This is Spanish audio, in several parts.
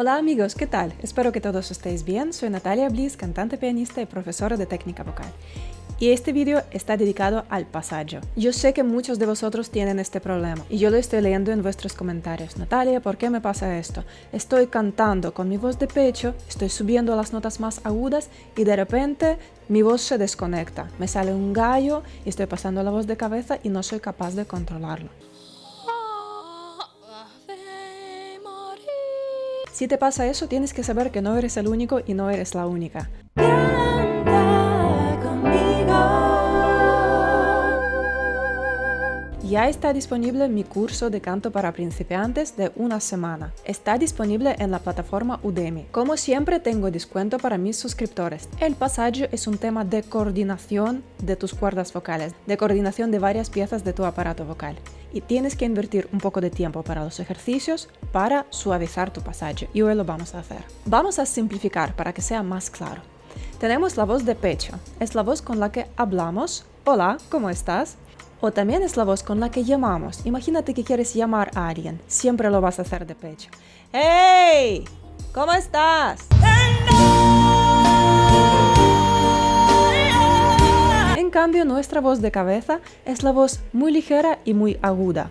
Hola amigos, ¿qué tal? Espero que todos estéis bien. Soy Natalia Bliss, cantante pianista y profesora de técnica vocal. Y este vídeo está dedicado al pasaje. Yo sé que muchos de vosotros tienen este problema y yo lo estoy leyendo en vuestros comentarios. Natalia, ¿por qué me pasa esto? Estoy cantando con mi voz de pecho, estoy subiendo las notas más agudas y de repente mi voz se desconecta. Me sale un gallo y estoy pasando la voz de cabeza y no soy capaz de controlarlo. Si te pasa eso, tienes que saber que no eres el único y no eres la única. Ya está disponible mi curso de canto para principiantes de una semana. Está disponible en la plataforma Udemy. Como siempre tengo descuento para mis suscriptores. El pasaje es un tema de coordinación de tus cuerdas vocales, de coordinación de varias piezas de tu aparato vocal y tienes que invertir un poco de tiempo para los ejercicios para suavizar tu pasaje y hoy lo vamos a hacer. Vamos a simplificar para que sea más claro. Tenemos la voz de pecho, es la voz con la que hablamos, hola, ¿cómo estás? O también es la voz con la que llamamos. Imagínate que quieres llamar a alguien, siempre lo vas a hacer de pecho. ¡Hey! ¿Cómo estás? En cambio, nuestra voz de cabeza es la voz muy ligera y muy aguda.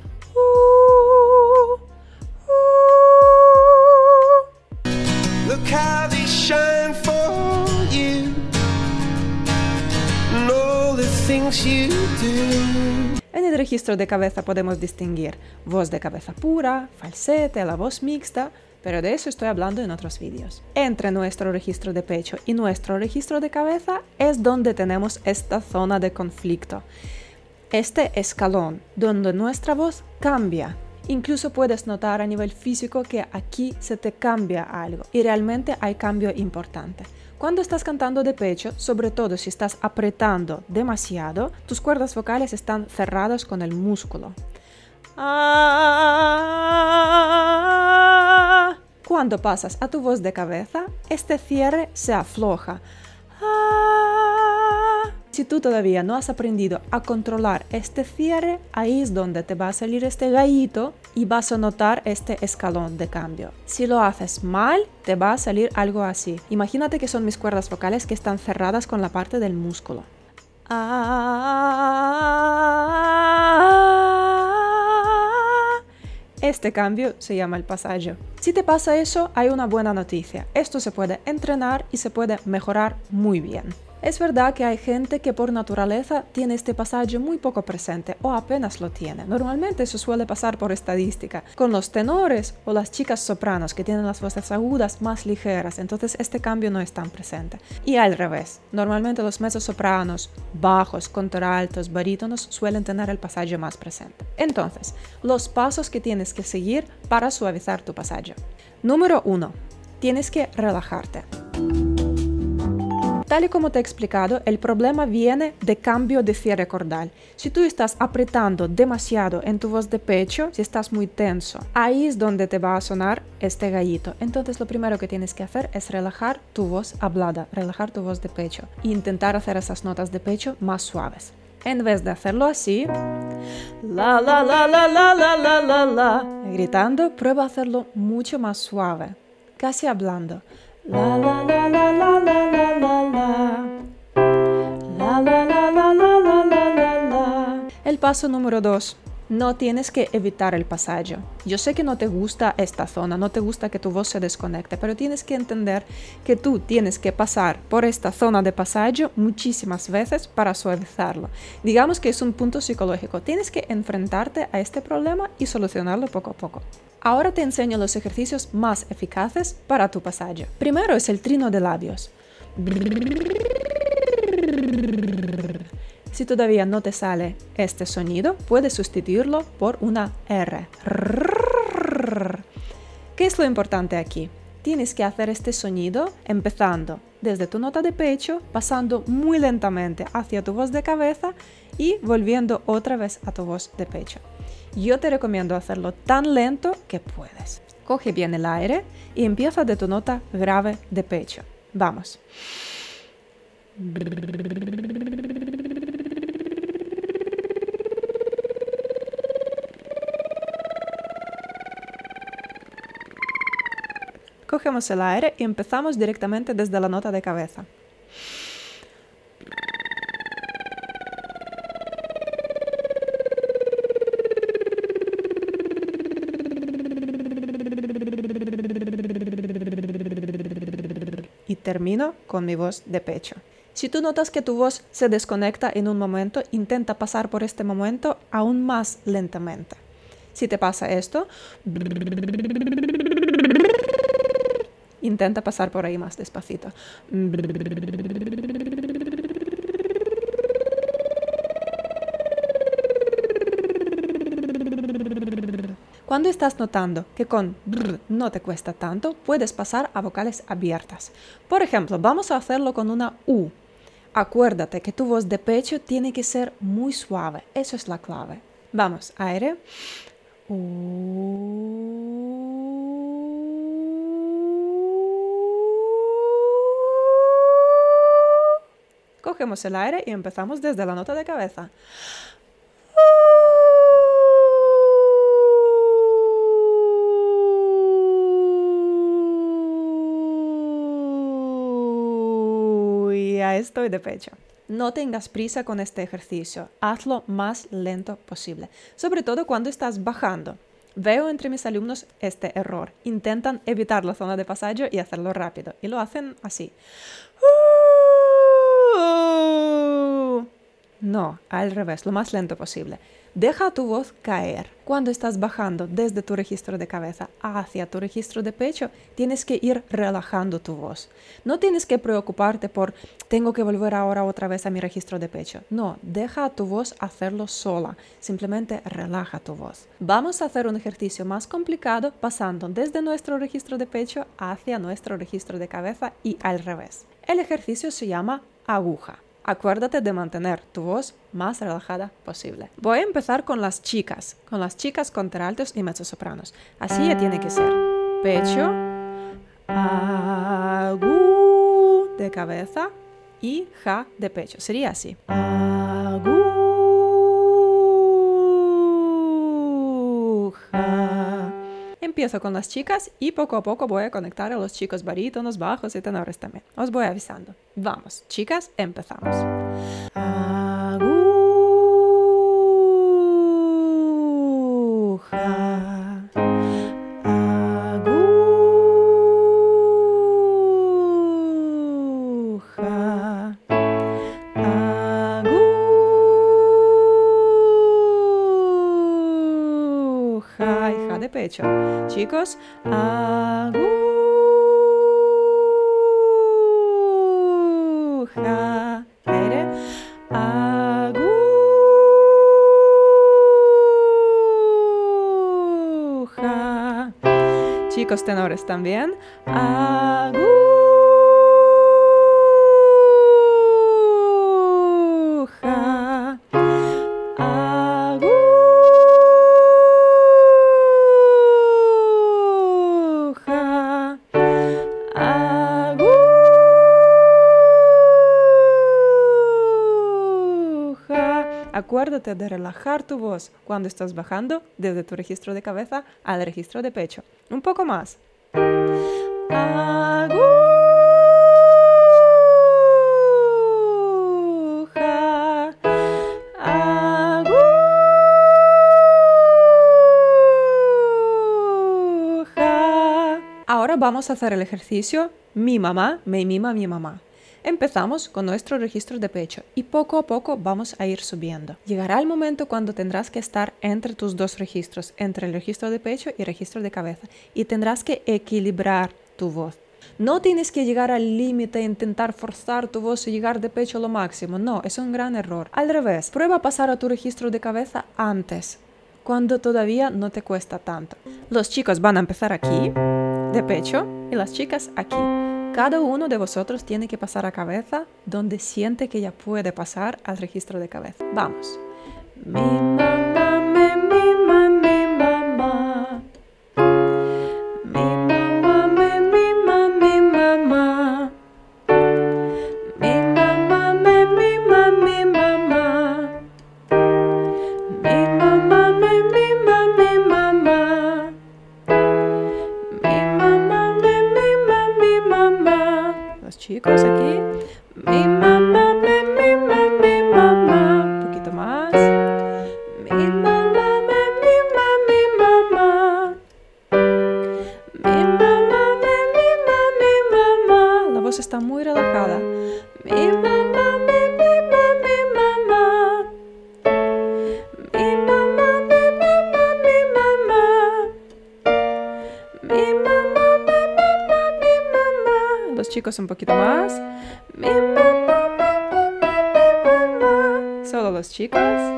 En el registro de cabeza podemos distinguir voz de cabeza pura, falsete, la voz mixta, pero de eso estoy hablando en otros vídeos. Entre nuestro registro de pecho y nuestro registro de cabeza es donde tenemos esta zona de conflicto, este escalón donde nuestra voz cambia. Incluso puedes notar a nivel físico que aquí se te cambia algo y realmente hay cambio importante. Cuando estás cantando de pecho, sobre todo si estás apretando demasiado, tus cuerdas vocales están cerradas con el músculo. Ah. Cuando pasas a tu voz de cabeza, este cierre se afloja. Si tú todavía no has aprendido a controlar este cierre, ahí es donde te va a salir este gallito y vas a notar este escalón de cambio. Si lo haces mal, te va a salir algo así. Imagínate que son mis cuerdas vocales que están cerradas con la parte del músculo. Este cambio se llama el pasaje. Si te pasa eso, hay una buena noticia. Esto se puede entrenar y se puede mejorar muy bien. Es verdad que hay gente que por naturaleza tiene este pasaje muy poco presente o apenas lo tiene. Normalmente eso suele pasar por estadística. Con los tenores o las chicas sopranos que tienen las voces agudas más ligeras, entonces este cambio no es tan presente. Y al revés, normalmente los sopranos, bajos, contraltos, barítonos suelen tener el pasaje más presente. Entonces, los pasos que tienes que seguir para suavizar tu pasaje. Número 1. Tienes que relajarte. Tal y como te he explicado, el problema viene de cambio de cierre cordal. Si tú estás apretando demasiado en tu voz de pecho, si estás muy tenso, ahí es donde te va a sonar este gallito. Entonces lo primero que tienes que hacer es relajar tu voz hablada, relajar tu voz de pecho e intentar hacer esas notas de pecho más suaves. En vez de hacerlo así, la la la la la la la la la, gritando, prueba a hacerlo mucho más suave, casi hablando. El paso número 2. No tienes que evitar el pasaje. Yo sé que no te gusta esta zona, no te gusta que tu voz se desconecte, pero tienes que entender que tú tienes que pasar por esta zona de pasaje muchísimas veces para suavizarlo. Digamos que es un punto psicológico. Tienes que enfrentarte a este problema y solucionarlo poco a poco. Ahora te enseño los ejercicios más eficaces para tu pasaje. Primero es el trino de labios. Si todavía no te sale este sonido, puedes sustituirlo por una R. ¿Qué es lo importante aquí? Tienes que hacer este sonido empezando desde tu nota de pecho, pasando muy lentamente hacia tu voz de cabeza y volviendo otra vez a tu voz de pecho. Yo te recomiendo hacerlo tan lento que puedes. Coge bien el aire y empieza de tu nota grave de pecho. Vamos. Cogemos el aire y empezamos directamente desde la nota de cabeza. Y termino con mi voz de pecho. Si tú notas que tu voz se desconecta en un momento, intenta pasar por este momento aún más lentamente. Si te pasa esto, intenta pasar por ahí más despacito. Cuando estás notando que con no te cuesta tanto, puedes pasar a vocales abiertas. Por ejemplo, vamos a hacerlo con una U. Acuérdate que tu voz de pecho tiene que ser muy suave. Eso es la clave. Vamos, aire. Cogemos el aire y empezamos desde la nota de cabeza. Estoy de pecho. No tengas prisa con este ejercicio, hazlo más lento posible, sobre todo cuando estás bajando. Veo entre mis alumnos este error. Intentan evitar la zona de pasaje y hacerlo rápido, y lo hacen así. No, al revés, lo más lento posible. Deja tu voz caer. Cuando estás bajando desde tu registro de cabeza hacia tu registro de pecho, tienes que ir relajando tu voz. No tienes que preocuparte por tengo que volver ahora otra vez a mi registro de pecho. No, deja tu voz hacerlo sola. Simplemente relaja tu voz. Vamos a hacer un ejercicio más complicado pasando desde nuestro registro de pecho hacia nuestro registro de cabeza y al revés. El ejercicio se llama aguja. Acuérdate de mantener tu voz más relajada posible. Voy a empezar con las chicas, con las chicas contraltos y mezzosopranos. Así ya tiene que ser. Pecho, agu de cabeza y ja de pecho. Sería así. Empiezo con las chicas y poco a poco voy a conectar a los chicos barítonos, bajos y tenores también. Os voy avisando. Vamos, chicas, empezamos. Chicos, aguja. Aire. Aguja. Chicos tenores también. Aguja. Acuérdate de relajar tu voz cuando estás bajando desde tu registro de cabeza al registro de pecho. Un poco más. Ahora vamos a hacer el ejercicio mi mamá me mima mi mamá. Empezamos con nuestro registro de pecho y poco a poco vamos a ir subiendo. Llegará el momento cuando tendrás que estar entre tus dos registros, entre el registro de pecho y el registro de cabeza, y tendrás que equilibrar tu voz. No tienes que llegar al límite e intentar forzar tu voz y llegar de pecho a lo máximo. No, es un gran error. Al revés, prueba pasar a tu registro de cabeza antes, cuando todavía no te cuesta tanto. Los chicos van a empezar aquí, de pecho, y las chicas aquí. Cada uno de vosotros tiene que pasar a cabeza donde siente que ya puede pasar al registro de cabeza. Vamos. Un poquito más. Solo los chicos.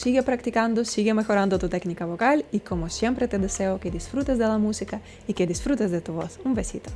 Sigue practicando, sigue mejorando tu técnica vocal y como siempre te deseo que disfrutes de la música y que disfrutes de tu voz. Un besito.